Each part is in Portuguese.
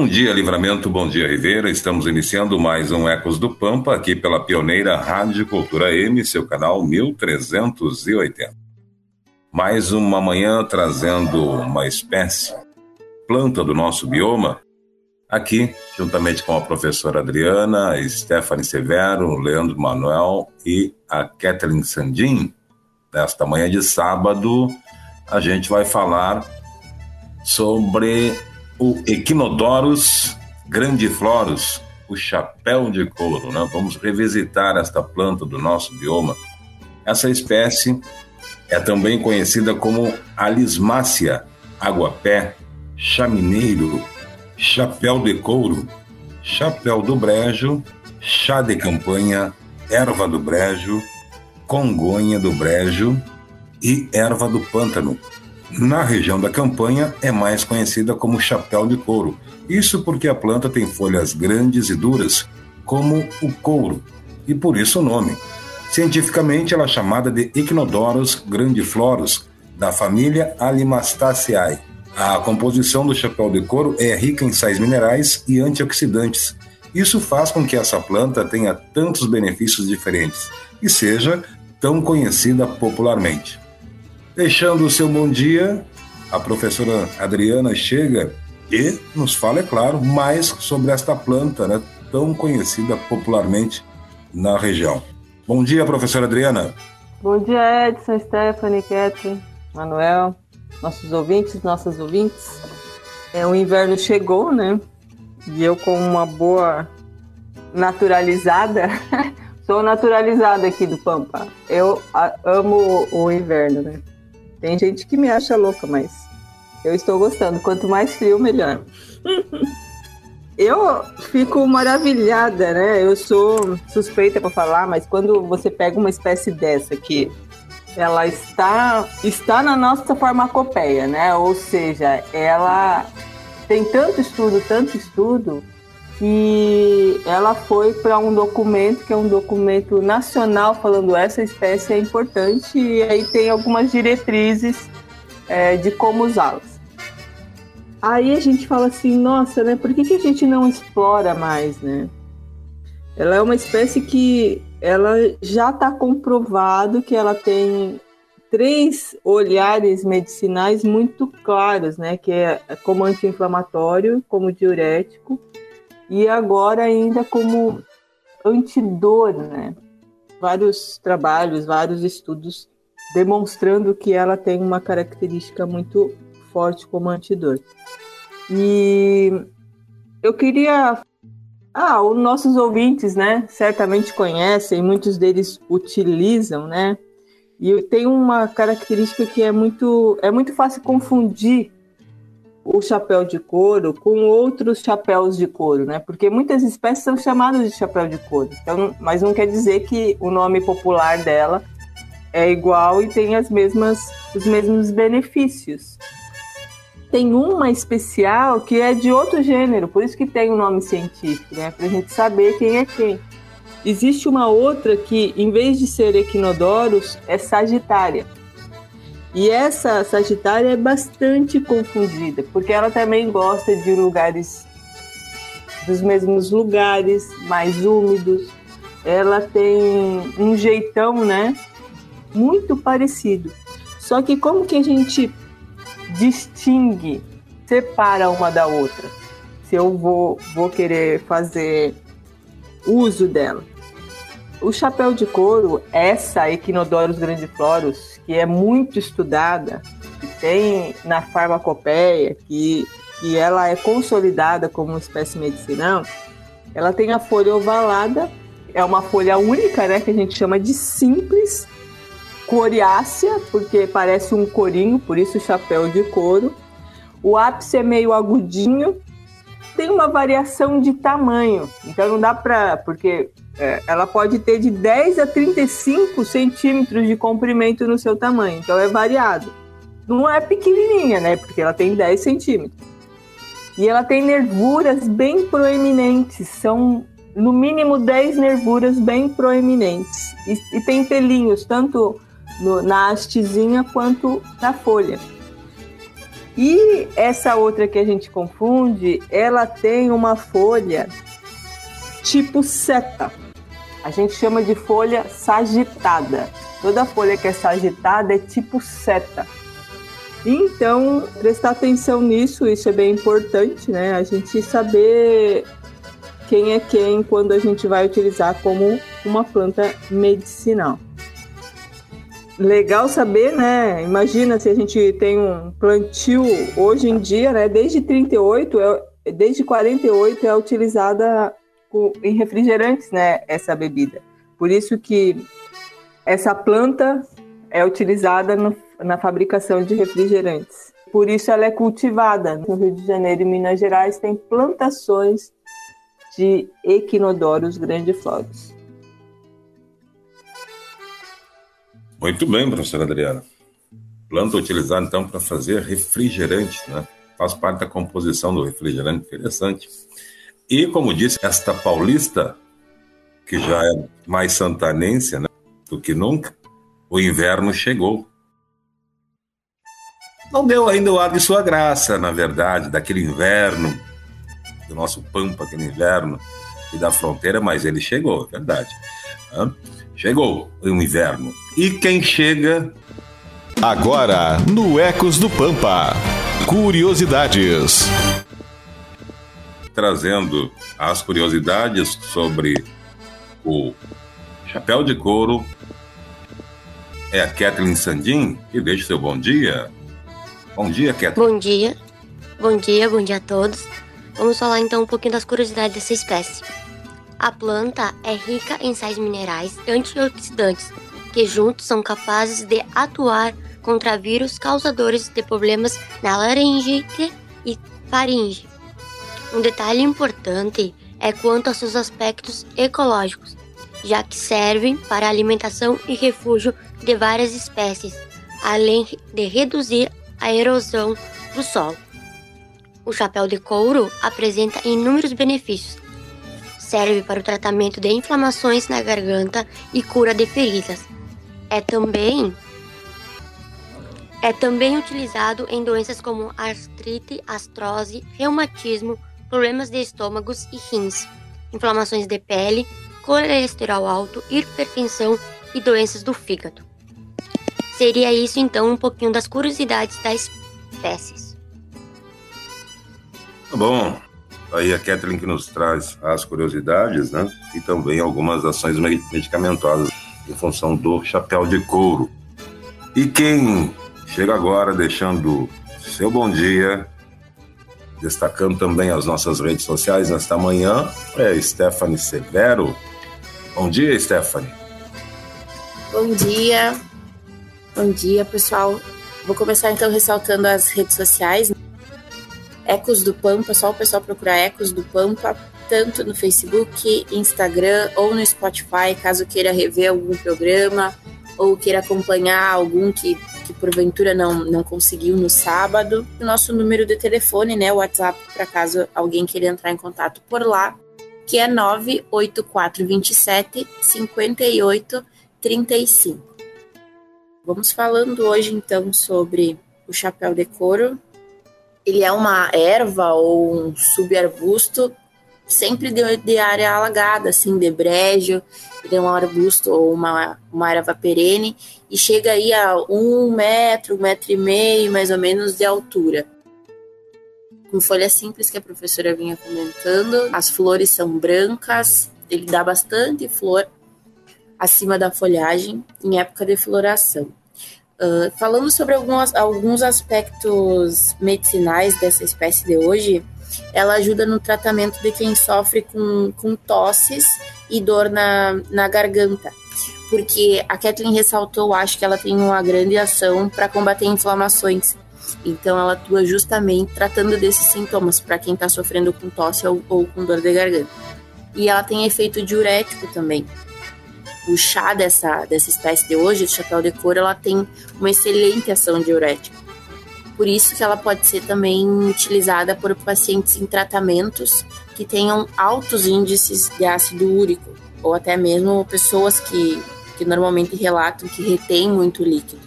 Bom dia, Livramento, bom dia, Ribeira. Estamos iniciando mais um Ecos do Pampa aqui pela pioneira Rádio Cultura M, seu canal 1380. Mais uma manhã trazendo uma espécie, planta do nosso bioma, aqui, juntamente com a professora Adriana, Stephanie Severo, Leandro Manuel e a Kathleen Sandin. Nesta manhã de sábado, a gente vai falar sobre o Equinodorus grandiflorus, o chapéu de couro. Né? Vamos revisitar esta planta do nosso bioma. Essa espécie é também conhecida como Alismácia, aguapé, chamineiro, chapéu de couro, chapéu do brejo, chá de campanha, erva do brejo, congonha do brejo e erva do pântano. Na região da campanha é mais conhecida como chapéu de couro. Isso porque a planta tem folhas grandes e duras, como o couro, e por isso o nome. Cientificamente ela é chamada de Ichnodorus grandiflorus, da família Alimastaceae. A composição do chapéu de couro é rica em sais minerais e antioxidantes. Isso faz com que essa planta tenha tantos benefícios diferentes e seja tão conhecida popularmente. Deixando o seu bom dia, a professora Adriana chega e nos fala, é claro, mais sobre esta planta, né, tão conhecida popularmente na região. Bom dia, professora Adriana. Bom dia, Edson, Stephanie, Catherine, Manuel, nossos ouvintes, nossas ouvintes. É, o inverno chegou, né? E eu, com uma boa naturalizada, sou naturalizada aqui do Pampa. Eu amo o inverno, né? Tem gente que me acha louca, mas eu estou gostando. Quanto mais frio, melhor. eu fico maravilhada, né? Eu sou suspeita para falar, mas quando você pega uma espécie dessa que ela está está na nossa farmacopeia, né? Ou seja, ela tem tanto estudo, tanto estudo que ela foi para um documento que é um documento nacional falando essa espécie é importante e aí tem algumas diretrizes é, de como usá-las. Aí a gente fala assim, nossa, né? Por que, que a gente não explora mais, né? Ela é uma espécie que ela já está comprovado que ela tem três olhares medicinais muito claros, né? Que é como anti-inflamatório, como diurético e agora ainda como antidor, né? Vários trabalhos, vários estudos demonstrando que ela tem uma característica muito forte como antidor. E eu queria ah, os nossos ouvintes, né, certamente conhecem, muitos deles utilizam, né? E tem uma característica que é muito é muito fácil confundir o chapéu de couro com outros chapéus de couro, né? Porque muitas espécies são chamadas de chapéu de couro. Então, mas não quer dizer que o nome popular dela é igual e tem as mesmas os mesmos benefícios. Tem uma especial que é de outro gênero, por isso que tem o um nome científico, né? Para a gente saber quem é quem. Existe uma outra que, em vez de ser Equinodorus, é Sagitária. E essa Sagitária é bastante confundida, porque ela também gosta de lugares dos mesmos lugares, mais úmidos. Ela tem um jeitão, né, muito parecido. Só que como que a gente distingue, separa uma da outra? Se eu vou, vou querer fazer uso dela. O chapéu de couro, essa Equinodorus grandiflorus, que é muito estudada, que tem na farmacopeia, que, que ela é consolidada como espécie medicinal, ela tem a folha ovalada, é uma folha única, né, que a gente chama de simples, coriácea, porque parece um corinho, por isso chapéu de couro. O ápice é meio agudinho, tem uma variação de tamanho. Então não dá para. Porque é, ela pode ter de 10 a 35 centímetros de comprimento no seu tamanho. Então é variado. Não é pequenininha, né? Porque ela tem 10 centímetros. E ela tem nervuras bem proeminentes. São no mínimo 10 nervuras bem proeminentes. E, e tem pelinhos, tanto no, na hastezinha quanto na folha. E essa outra que a gente confunde, ela tem uma folha tipo seta. A gente chama de folha sagitada. Toda folha que é sagitada é tipo seta. Então, prestar atenção nisso, isso é bem importante, né? A gente saber quem é quem quando a gente vai utilizar como uma planta medicinal legal saber, né? Imagina se a gente tem um plantio hoje em dia, né? Desde 38, é, desde 48 é utilizada em refrigerantes, né? Essa bebida. Por isso que essa planta é utilizada no, na fabricação de refrigerantes. Por isso ela é cultivada. No Rio de Janeiro e Minas Gerais tem plantações de equinodoros grandifloros. Muito bem, professora Adriana. Planta utilizada então para fazer refrigerante, né? Faz parte da composição do refrigerante, interessante. E como disse, esta paulista, que já é mais santanense né, do que nunca, o inverno chegou. Não deu ainda o ar de sua graça, na verdade, daquele inverno, do nosso Pampa, aquele inverno e da fronteira, mas ele chegou, é verdade. Chegou o inverno. E quem chega? Agora, no Ecos do Pampa. Curiosidades. Trazendo as curiosidades sobre o chapéu de couro. É a Kathleen Sandin que deixa seu bom dia. Bom dia, Kathleen. Bom dia. Bom dia, bom dia a todos. Vamos falar então um pouquinho das curiosidades dessa espécie. A planta é rica em sais minerais antioxidantes, que juntos são capazes de atuar contra vírus causadores de problemas na laringite e faringe. Um detalhe importante é quanto aos seus aspectos ecológicos, já que servem para alimentação e refúgio de várias espécies, além de reduzir a erosão do solo. O chapéu de couro apresenta inúmeros benefícios, serve para o tratamento de inflamações na garganta e cura de feridas. É também é também utilizado em doenças como artrite, astrose, reumatismo, problemas de estômagos e rins, inflamações de pele, colesterol alto, hipertensão e doenças do fígado. Seria isso então um pouquinho das curiosidades das espécies. Tá bom, Aí a Kathleen que nos traz as curiosidades, né? E também algumas ações medicamentosas em função do chapéu de couro. E quem chega agora deixando seu bom dia, destacando também as nossas redes sociais nesta manhã, é Stephanie Severo. Bom dia, Stephanie. Bom dia. Bom dia, pessoal. Vou começar então ressaltando as redes sociais. Ecos do Pampa, só o pessoal procurar Ecos do Pampa, tanto no Facebook, Instagram ou no Spotify, caso queira rever algum programa ou queira acompanhar algum que, que porventura não, não conseguiu no sábado. O nosso número de telefone, né, o WhatsApp, para caso alguém queira entrar em contato por lá, que é 98427 5835. Vamos falando hoje então sobre o chapéu de couro, ele é uma erva ou um subarbusto sempre de, de, área alagada, assim, de brejo, é um arbusto ou uma, uma erva perene, e chega aí a um metro, um metro e meio, mais ou menos, de altura. Com folha simples que a professora vinha comentando, as flores são brancas, ele dá bastante flor acima da folhagem em época de floração. Uh, falando sobre algumas, alguns aspectos medicinais dessa espécie de hoje, ela ajuda no tratamento de quem sofre com, com tosses e dor na, na garganta. Porque a Kathleen ressaltou, acho que ela tem uma grande ação para combater inflamações. Então, ela atua justamente tratando desses sintomas para quem está sofrendo com tosse ou, ou com dor de garganta. E ela tem efeito diurético também. O chá dessa, dessa espécie de hoje, de chapéu de couro, ela tem uma excelente ação diurética. Por isso que ela pode ser também utilizada por pacientes em tratamentos que tenham altos índices de ácido úrico, ou até mesmo pessoas que, que normalmente relatam que retêm muito líquido.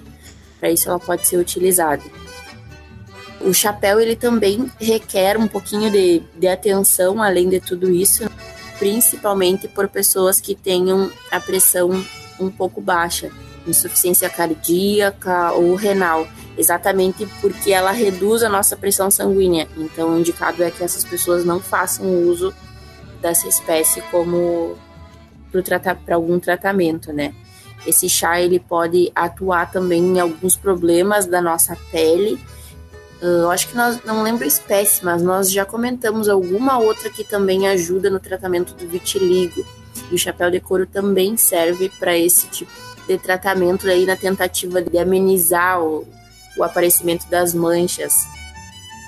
Para isso ela pode ser utilizada. O chapéu ele também requer um pouquinho de, de atenção além de tudo isso, principalmente por pessoas que tenham a pressão um pouco baixa, insuficiência cardíaca ou renal exatamente porque ela reduz a nossa pressão sanguínea. Então, o indicado é que essas pessoas não façam uso dessa espécie como para algum tratamento, né? Esse chá ele pode atuar também em alguns problemas da nossa pele. Eu acho que nós não lembro a espécie, mas nós já comentamos alguma outra que também ajuda no tratamento do vitiligo. E o chapéu de couro também serve para esse tipo de tratamento aí na tentativa de amenizar o, o aparecimento das manchas.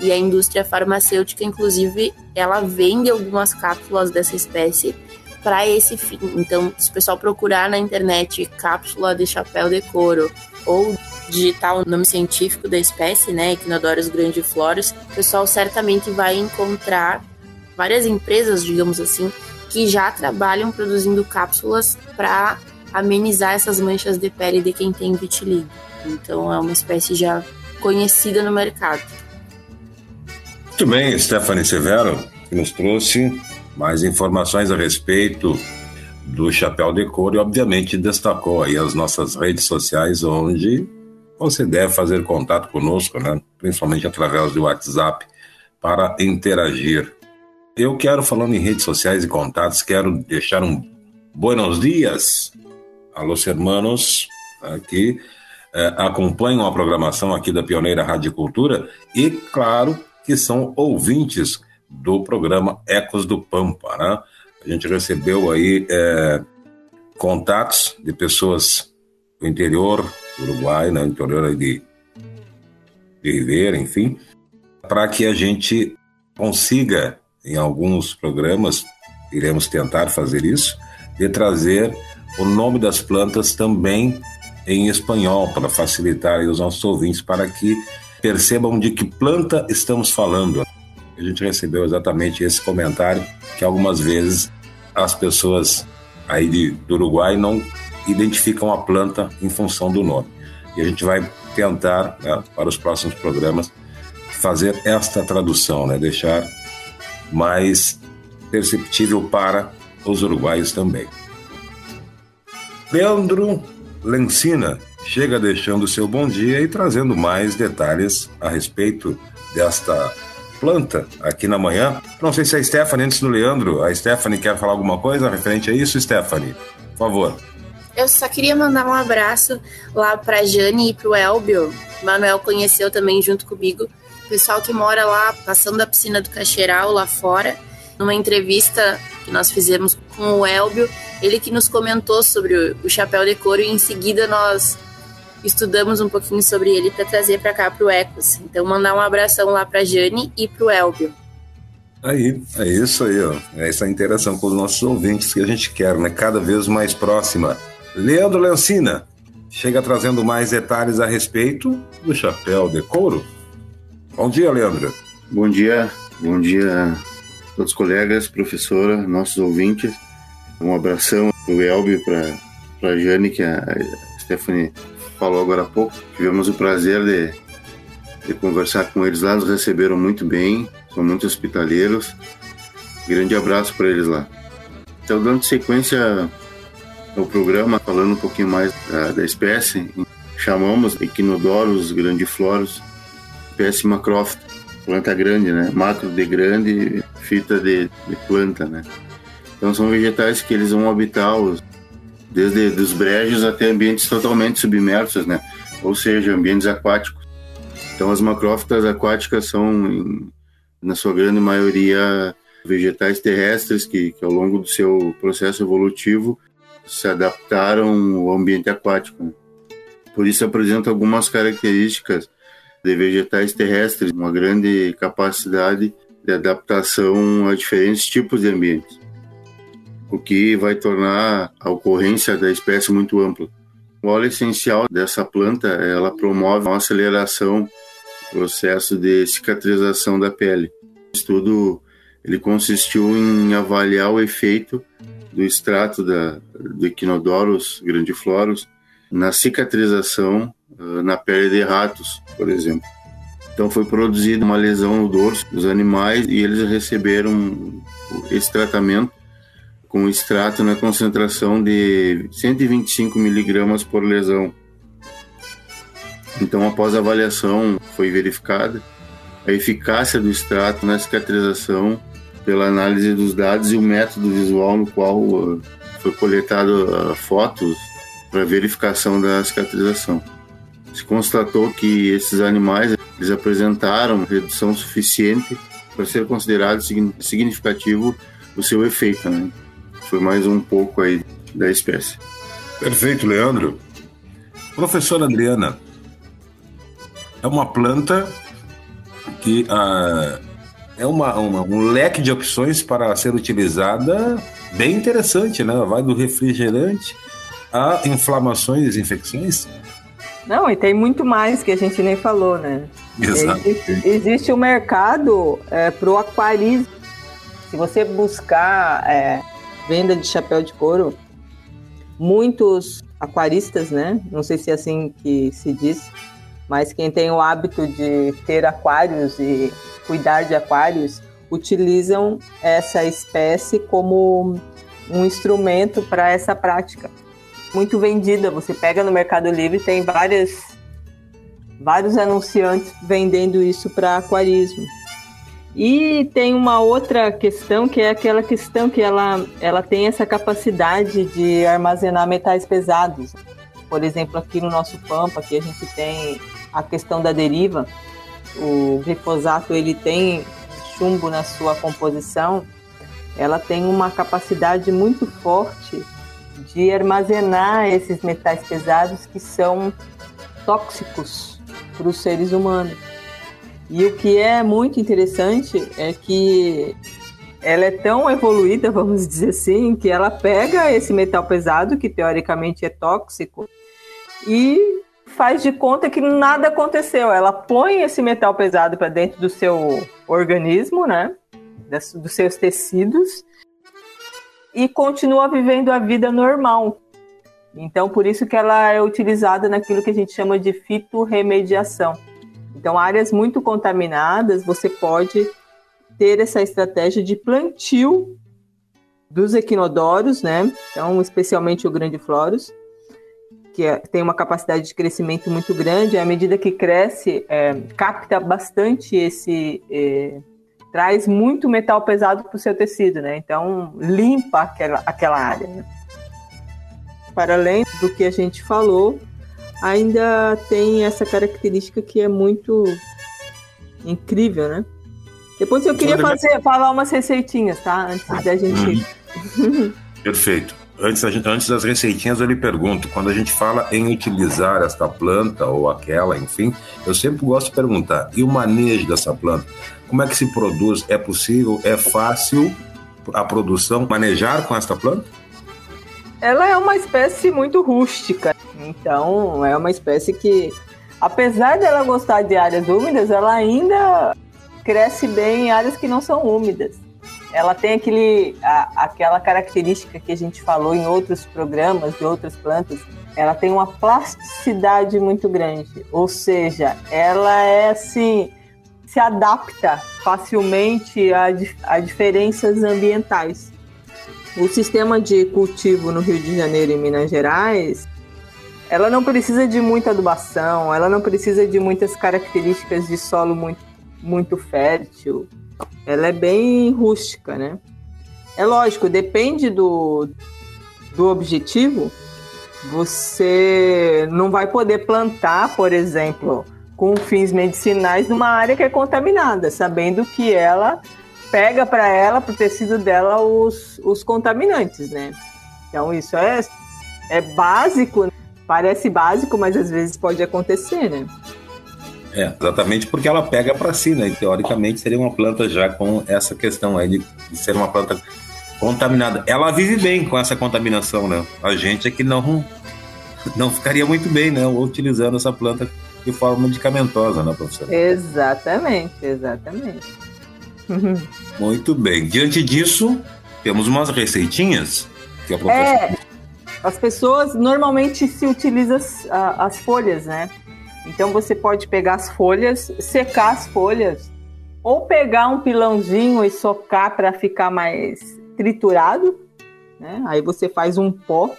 E a indústria farmacêutica, inclusive, ela vende algumas cápsulas dessa espécie para esse fim. Então, se o pessoal procurar na internet cápsula de chapéu de couro ou digitar o nome científico da espécie, né, Equinodorus grandiflorus, o pessoal certamente vai encontrar várias empresas, digamos assim, que já trabalham produzindo cápsulas para amenizar essas manchas de pele de quem tem vitiligo. Então é uma espécie já conhecida no mercado. Muito bem, Stephanie Severo, que nos trouxe mais informações a respeito do chapéu de couro e obviamente destacou aí as nossas redes sociais onde você deve fazer contato conosco, né? principalmente através do WhatsApp, para interagir. Eu quero, falando em redes sociais e contatos, quero deixar um buenos dias a los hermanos aqui é, acompanham a programação aqui da Pioneira Rádio Cultura e, claro, que são ouvintes do programa Ecos do Pampa, né? A gente recebeu aí é, contatos de pessoas do interior do Uruguai, né? interior de, de enfim, para que a gente consiga, em alguns programas, iremos tentar fazer isso, de trazer o nome das plantas também em espanhol para facilitar os nossos ouvintes para que percebam de que planta estamos falando. A gente recebeu exatamente esse comentário que algumas vezes as pessoas aí de, do Uruguai não identificam a planta em função do nome. E a gente vai tentar, né, para os próximos programas, fazer esta tradução, né, deixar mais perceptível para os uruguaios também. Leandro Lencina chega deixando seu bom dia e trazendo mais detalhes a respeito desta planta aqui na manhã. Não sei se a Stephanie, antes do Leandro, a Stephanie quer falar alguma coisa referente a isso, Stephanie? Por favor. Eu só queria mandar um abraço lá para Jane e para o Elbio. Manuel conheceu também junto comigo. O pessoal que mora lá, passando a piscina do Caxeiral lá fora. Numa entrevista que nós fizemos com o Elbio, ele que nos comentou sobre o, chapéu de couro e em seguida nós estudamos um pouquinho sobre ele para trazer para cá para o Ecos. Então mandar um abração lá para Jane e para o Elbio. Aí, é isso aí, ó. É essa interação com os nossos ouvintes que a gente quer, né? Cada vez mais próxima. Leandro Lencina chega trazendo mais detalhes a respeito do chapéu de couro. Bom dia, Leandro. Bom dia, bom dia todos os colegas, professora, nossos ouvintes. Um abração do Elbio para a Jane, que a Stephanie falou agora há pouco. Tivemos o prazer de, de conversar com eles lá, nos receberam muito bem, são muito hospitaleiros. Grande abraço para eles lá. Então, dando sequência ao programa, falando um pouquinho mais da, da espécie, chamamos Equinodorus grandiflorus, espécie macrófita, planta grande, né? Macro de grande, fita de, de planta, né? Então são vegetais que eles vão habitar os, desde os brejos até ambientes totalmente submersos, né? Ou seja, ambientes aquáticos. Então as macrófitas aquáticas são, em, na sua grande maioria, vegetais terrestres que, que, ao longo do seu processo evolutivo se adaptaram ao ambiente aquático. Né? Por isso apresentam algumas características de vegetais terrestres, uma grande capacidade de adaptação a diferentes tipos de ambientes, o que vai tornar a ocorrência da espécie muito ampla. O óleo essencial dessa planta, ela promove uma aceleração do processo de cicatrização da pele. O estudo ele consistiu em avaliar o efeito do extrato da, do Equinodorus grandiflorus na cicatrização na pele de ratos, por exemplo. Então foi produzida uma lesão no dorso dos animais e eles receberam esse tratamento com extrato na concentração de 125 miligramas por lesão. Então, após a avaliação, foi verificada a eficácia do extrato na cicatrização pela análise dos dados e o método visual no qual uh, foi coletado uh, fotos para verificação da cicatrização. Se constatou que esses animais eles apresentaram redução suficiente para ser considerado significativo o seu efeito. Né? Foi mais um pouco aí da espécie. Perfeito, Leandro. Professora Adriana, é uma planta que ah, é uma, uma, um leque de opções para ser utilizada bem interessante, né? Vai do refrigerante a inflamações e infecções. Não, e tem muito mais que a gente nem falou, né? Exato. Existe, existe um mercado é, para o aquarismo. Se você buscar é, venda de chapéu de couro, muitos aquaristas, né? Não sei se é assim que se diz, mas quem tem o hábito de ter aquários e cuidar de aquários utilizam essa espécie como um instrumento para essa prática. Muito vendida, você pega no Mercado Livre, tem várias, vários anunciantes vendendo isso para aquarismo. E tem uma outra questão que é aquela questão que ela, ela tem essa capacidade de armazenar metais pesados. Por exemplo, aqui no nosso Pampa, que a gente tem a questão da deriva, o glifosato ele tem chumbo na sua composição, ela tem uma capacidade muito forte de armazenar esses metais pesados que são tóxicos para os seres humanos. E o que é muito interessante é que ela é tão evoluída, vamos dizer assim, que ela pega esse metal pesado, que teoricamente é tóxico, e faz de conta que nada aconteceu. Ela põe esse metal pesado para dentro do seu organismo, né? Dos seus tecidos e continua vivendo a vida normal. Então, por isso que ela é utilizada naquilo que a gente chama de fitorremediação. Então, áreas muito contaminadas, você pode ter essa estratégia de plantio dos equinodoros, né? Então, especialmente o grandiflorus, que é, tem uma capacidade de crescimento muito grande, à medida que cresce, é, capta bastante esse. É, traz muito metal pesado para o seu tecido, né? Então, limpa aquela, aquela área. Né? Para além do que a gente falou, ainda tem essa característica que é muito incrível, né? Depois eu queria fazer, falar umas receitinhas, tá? Antes da gente. Perfeito. Antes, antes das receitinhas, eu lhe pergunto: quando a gente fala em utilizar esta planta ou aquela, enfim, eu sempre gosto de perguntar: e o manejo dessa planta? Como é que se produz? É possível? É fácil a produção? Manejar com esta planta? Ela é uma espécie muito rústica, então é uma espécie que, apesar dela gostar de áreas úmidas, ela ainda cresce bem em áreas que não são úmidas ela tem aquele, a, aquela característica que a gente falou em outros programas de outras plantas. Ela tem uma plasticidade muito grande, ou seja, ela é assim se adapta facilmente a, a diferenças ambientais. O sistema de cultivo no Rio de Janeiro e Minas Gerais, ela não precisa de muita adubação, ela não precisa de muitas características de solo muito, muito fértil ela é bem rústica, né? É lógico, depende do, do objetivo. Você não vai poder plantar, por exemplo, com fins medicinais numa área que é contaminada, sabendo que ela pega para ela, para o tecido dela, os, os contaminantes, né? Então isso é, é básico, parece básico, mas às vezes pode acontecer, né? É, exatamente porque ela pega para si, né? E, teoricamente seria uma planta já com essa questão aí de, de, ser uma planta contaminada. Ela vive bem com essa contaminação, né? A gente é que não não ficaria muito bem, né? Utilizando essa planta de forma medicamentosa, né, professor? Exatamente, exatamente. muito bem. Diante disso, temos umas receitinhas que a professora... É, as pessoas normalmente se utilizam as, as folhas, né? Então você pode pegar as folhas, secar as folhas, ou pegar um pilãozinho e socar para ficar mais triturado, né? Aí você faz um pó.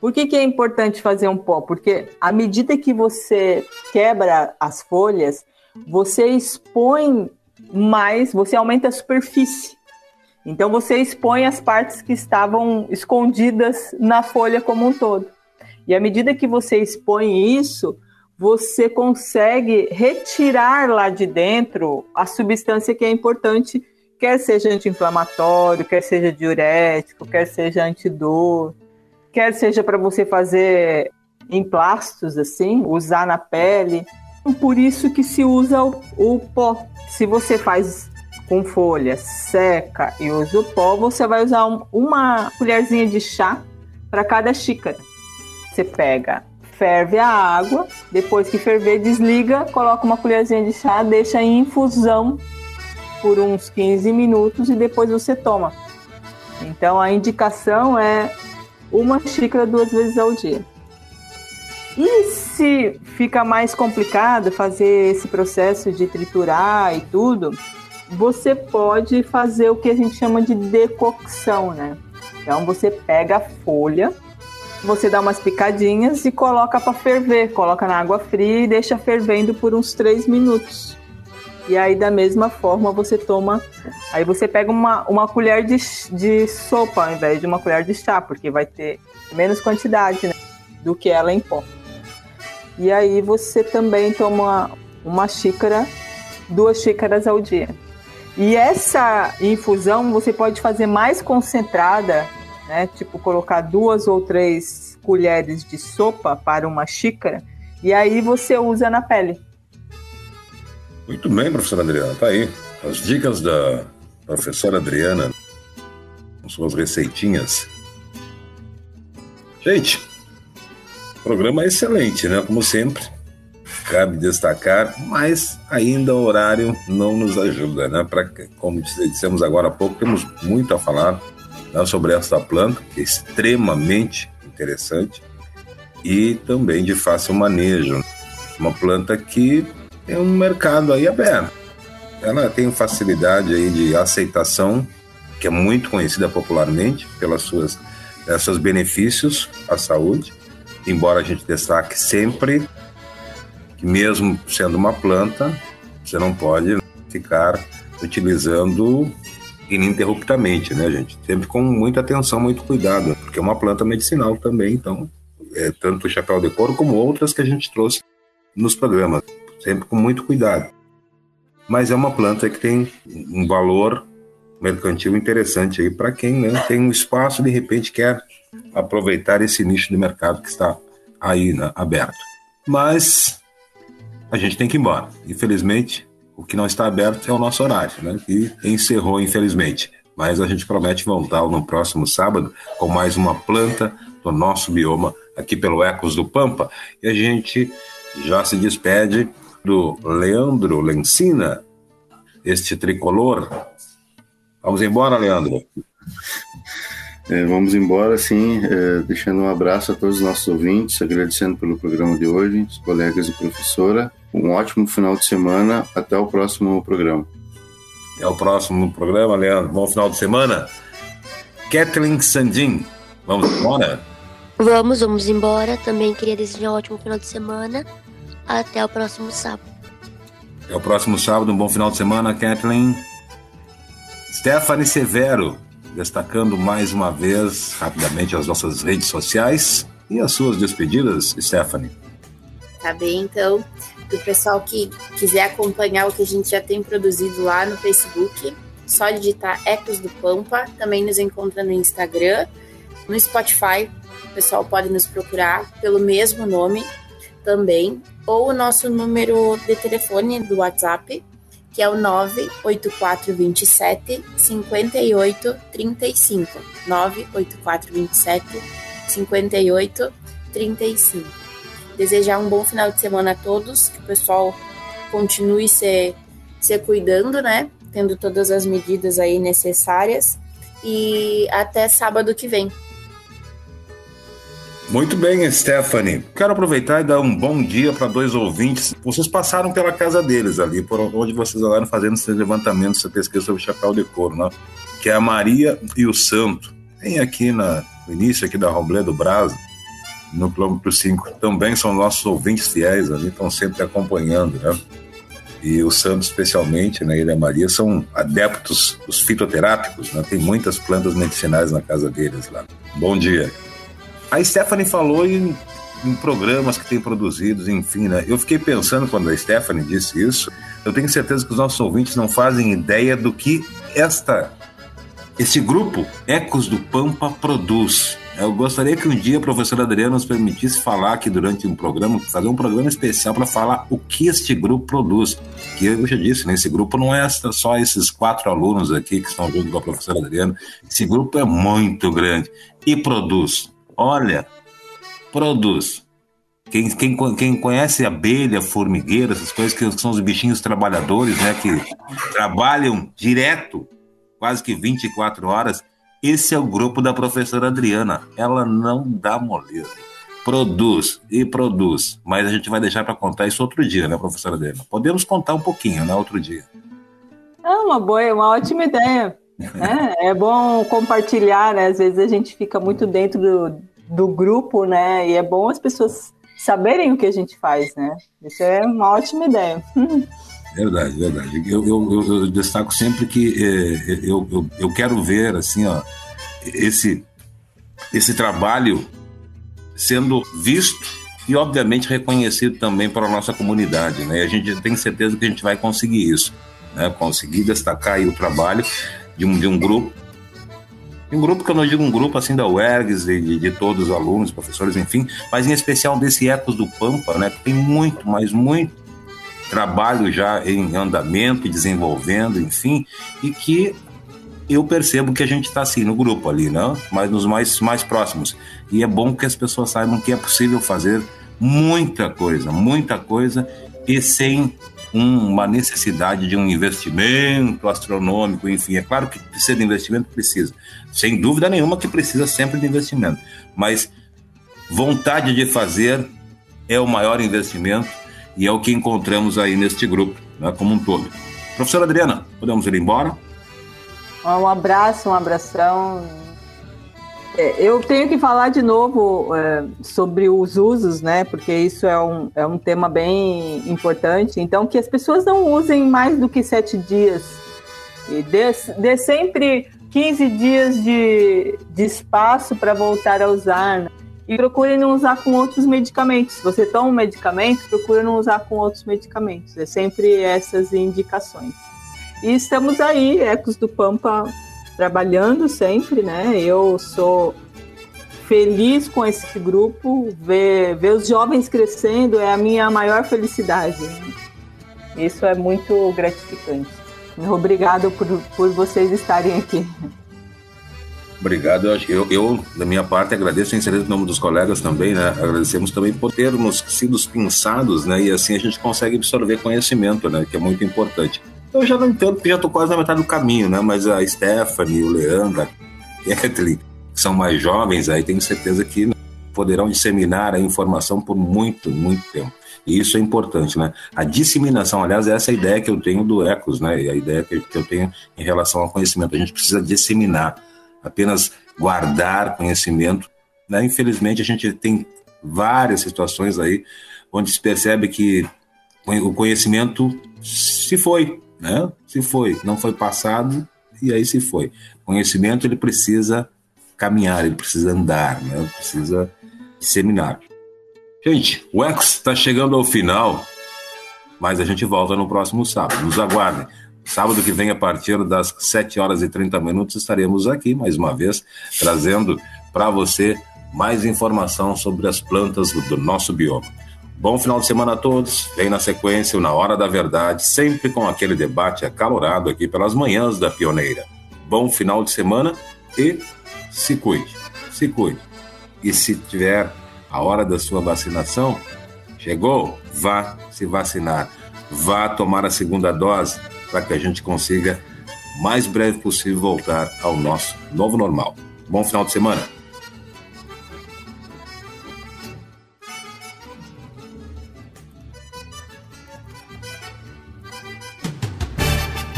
Por que, que é importante fazer um pó? Porque à medida que você quebra as folhas, você expõe mais, você aumenta a superfície. Então você expõe as partes que estavam escondidas na folha como um todo. E à medida que você expõe isso, você consegue retirar lá de dentro a substância que é importante, quer seja anti-inflamatório, quer seja diurético, quer seja antidor, quer seja para você fazer emplastos assim, usar na pele. Por isso que se usa o, o pó. Se você faz com folha seca e usa o pó, você vai usar um, uma colherzinha de chá para cada xícara. Você pega ferve a água, depois que ferver, desliga, coloca uma colherzinha de chá, deixa em infusão por uns 15 minutos e depois você toma. Então a indicação é uma xícara duas vezes ao dia. E se fica mais complicado fazer esse processo de triturar e tudo, você pode fazer o que a gente chama de decocção, né? Então você pega a folha, você dá umas picadinhas e coloca para ferver. Coloca na água fria e deixa fervendo por uns 3 minutos. E aí, da mesma forma, você toma. Aí você pega uma, uma colher de, de sopa ao invés de uma colher de chá, porque vai ter menos quantidade né, do que ela em pó. E aí você também toma uma xícara, duas xícaras ao dia. E essa infusão você pode fazer mais concentrada né? Tipo, colocar duas ou três colheres de sopa para uma xícara e aí você usa na pele. Muito bem, professora Adriana, tá aí. As dicas da professora Adriana com suas receitinhas. Gente, programa é excelente, né? Como sempre, cabe destacar, mas ainda o horário não nos ajuda, né? Pra, como dissemos agora há pouco, temos muito a falar né, sobre essa planta, que é extremamente interessante e também de fácil manejo. Uma planta que tem um mercado aí aberto. Ela tem facilidade aí de aceitação, que é muito conhecida popularmente pelas suas seus benefícios à saúde, embora a gente destaque sempre que mesmo sendo uma planta, você não pode ficar utilizando ininterruptamente, né, gente? Sempre com muita atenção, muito cuidado, porque é uma planta medicinal também, então, é, tanto o chapéu de couro como outras que a gente trouxe nos programas, sempre com muito cuidado. Mas é uma planta que tem um valor mercantil interessante aí para quem né, tem um espaço de repente quer aproveitar esse nicho de mercado que está aí né, aberto. Mas a gente tem que ir embora. Infelizmente, o que não está aberto é o nosso horário, né? E encerrou, infelizmente. Mas a gente promete voltar no próximo sábado com mais uma planta do nosso bioma aqui pelo Ecos do Pampa. E a gente já se despede do Leandro Lencina, este tricolor. Vamos embora, Leandro. É, vamos embora, sim, é, deixando um abraço a todos os nossos ouvintes, agradecendo pelo programa de hoje, os colegas e professora. Um ótimo final de semana. Até o próximo programa. Até o próximo programa, Leandro. Bom final de semana. Kathleen Sandin, vamos embora? Vamos, vamos embora. Também queria desejar um ótimo final de semana. Até o próximo sábado. Até o próximo sábado, um bom final de semana, Kathleen. Stephanie Severo, destacando mais uma vez rapidamente as nossas redes sociais e as suas despedidas, Stephanie. Tá bem, então, para o pessoal que quiser acompanhar o que a gente já tem produzido lá no Facebook, só digitar Ecos do Pampa, também nos encontra no Instagram, no Spotify, o pessoal pode nos procurar pelo mesmo nome, também, ou o nosso número de telefone do WhatsApp, que é o 98427 5835. 98427 5835. Desejar um bom final de semana a todos, que o pessoal continue se, se cuidando, né? Tendo todas as medidas aí necessárias. E até sábado que vem. Muito bem, Stephanie. Quero aproveitar e dar um bom dia para dois ouvintes. Vocês passaram pela casa deles ali, por onde vocês andaram fazendo esse levantamento, essa pesquisa sobre chapéu de couro, né? Que é a Maria e o Santo. Tem aqui na, no início aqui da Robledo Brasa, no quilômetro 5. Também são nossos ouvintes fiéis ali, estão sempre acompanhando, né? E o Santo, especialmente, né, ele e a Maria, são adeptos dos fitoterápicos, né? Tem muitas plantas medicinais na casa deles lá. Bom dia. A Stephanie falou em, em programas que tem produzidos, enfim, né? Eu fiquei pensando quando a Stephanie disse isso. Eu tenho certeza que os nossos ouvintes não fazem ideia do que esta, esse grupo Ecos do Pampa produz. Eu gostaria que um dia a professora Adriana nos permitisse falar aqui durante um programa, fazer um programa especial para falar o que este grupo produz. Que eu já disse, né, esse grupo não é só esses quatro alunos aqui que estão junto com a professora Adriana. Esse grupo é muito grande e produz olha, produz. Quem, quem, quem conhece abelha, formigueira, essas coisas que são os bichinhos trabalhadores, né, que trabalham direto, quase que 24 horas, esse é o grupo da professora Adriana. Ela não dá moleza. Produz e produz. Mas a gente vai deixar para contar isso outro dia, né, professora Adriana? Podemos contar um pouquinho, né, outro dia. É uma boa, uma ótima ideia. É, é bom compartilhar, né? Às vezes a gente fica muito dentro do, do grupo, né? E é bom as pessoas saberem o que a gente faz, né? Isso é uma ótima ideia. Verdade, verdade. Eu, eu, eu, destaco sempre que é, eu, eu, eu quero ver assim, ó, esse, esse trabalho sendo visto e, obviamente, reconhecido também para a nossa comunidade. Né? E a gente tem certeza que a gente vai conseguir isso, né? conseguir destacar o trabalho de um, de um grupo. Um grupo que eu não digo um grupo assim da UERGS, de, de todos os alunos, professores, enfim, mas em especial desse Ecos do Pampa, né, que tem muito, mas muito trabalho já em andamento desenvolvendo, enfim, e que eu percebo que a gente está assim no grupo ali, né? mas nos mais, mais próximos. E é bom que as pessoas saibam que é possível fazer muita coisa, muita coisa, e sem uma necessidade de um investimento astronômico, enfim. É claro que precisa de investimento, precisa. Sem dúvida nenhuma que precisa sempre de investimento. Mas vontade de fazer é o maior investimento e é o que encontramos aí neste grupo, né, como um todo. Professora Adriana, podemos ir embora? Um abraço, um abração é, eu tenho que falar de novo é, sobre os usos, né? Porque isso é um, é um tema bem importante. Então, que as pessoas não usem mais do que sete dias. E dê, dê sempre 15 dias de, de espaço para voltar a usar. Né? E procure não usar com outros medicamentos. Se você toma um medicamento, procure não usar com outros medicamentos. É sempre essas indicações. E estamos aí, Ecos do Pampa trabalhando sempre, né? Eu sou feliz com esse grupo, ver, ver os jovens crescendo é a minha maior felicidade. Isso é muito gratificante. Obrigado por, por vocês estarem aqui. Obrigado. Eu, eu, da minha parte, agradeço em em nome dos colegas também, né? Agradecemos também por termos sido pinçados, né? E assim a gente consegue absorver conhecimento, né? Que é muito importante. Eu já não entendo, porque já estou quase na metade do caminho, né? Mas a Stephanie, o Leandro, a Kathleen, que são mais jovens, aí tenho certeza que poderão disseminar a informação por muito, muito tempo. E isso é importante, né? A disseminação, aliás, essa é a ideia que eu tenho do Ecos, né? E a ideia que eu tenho em relação ao conhecimento. A gente precisa disseminar, apenas guardar conhecimento. Né? Infelizmente, a gente tem várias situações aí onde se percebe que o conhecimento se foi, né? Se foi, não foi passado e aí se foi. Conhecimento ele precisa caminhar, ele precisa andar, né? Precisa disseminar. Gente, o Ex está chegando ao final, mas a gente volta no próximo sábado. Nos aguardem. Sábado que vem, a partir das 7 horas e 30 minutos, estaremos aqui mais uma vez, trazendo para você mais informação sobre as plantas do nosso bioma. Bom final de semana a todos. Vem na sequência o Na Hora da Verdade, sempre com aquele debate acalorado aqui pelas manhãs da Pioneira. Bom final de semana e se cuide, se cuide. E se tiver a hora da sua vacinação, chegou, vá se vacinar. Vá tomar a segunda dose para que a gente consiga, mais breve possível, voltar ao nosso novo normal. Bom final de semana.